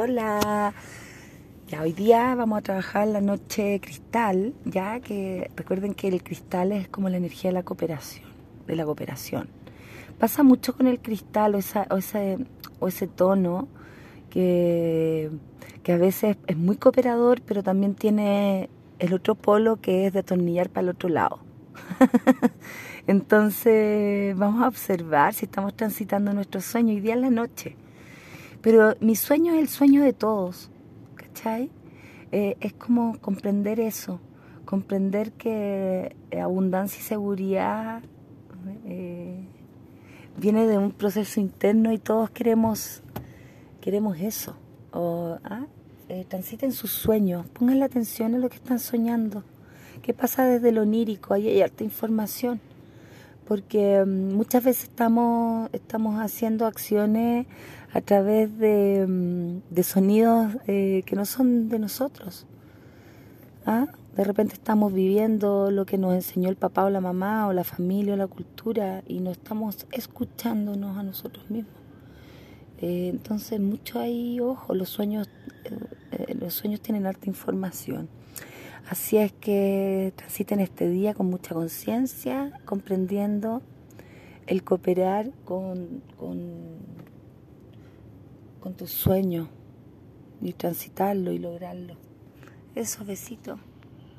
Hola. Ya hoy día vamos a trabajar la noche cristal, ya que recuerden que el cristal es como la energía de la cooperación, de la cooperación. Pasa mucho con el cristal o, esa, o, ese, o ese tono que, que a veces es muy cooperador, pero también tiene el otro polo que es de atornillar para el otro lado. Entonces vamos a observar si estamos transitando nuestro sueño. Hoy día es la noche. Pero mi sueño es el sueño de todos, ¿cachai? Eh, es como comprender eso, comprender que abundancia y seguridad eh, viene de un proceso interno y todos queremos, queremos eso. O, ¿ah? eh, transiten sus sueños, pongan la atención en lo que están soñando. ¿Qué pasa desde lo onírico? Ahí hay harta información porque mm, muchas veces estamos, estamos haciendo acciones a través de, mm, de sonidos eh, que no son de nosotros. ¿Ah? De repente estamos viviendo lo que nos enseñó el papá o la mamá o la familia o la cultura y no estamos escuchándonos a nosotros mismos. Eh, entonces mucho ahí, ojo, los sueños, eh, los sueños tienen alta información. Así es que transiten este día con mucha conciencia, comprendiendo el cooperar con, con, con tu sueño y transitarlo y lograrlo. Eso, besito.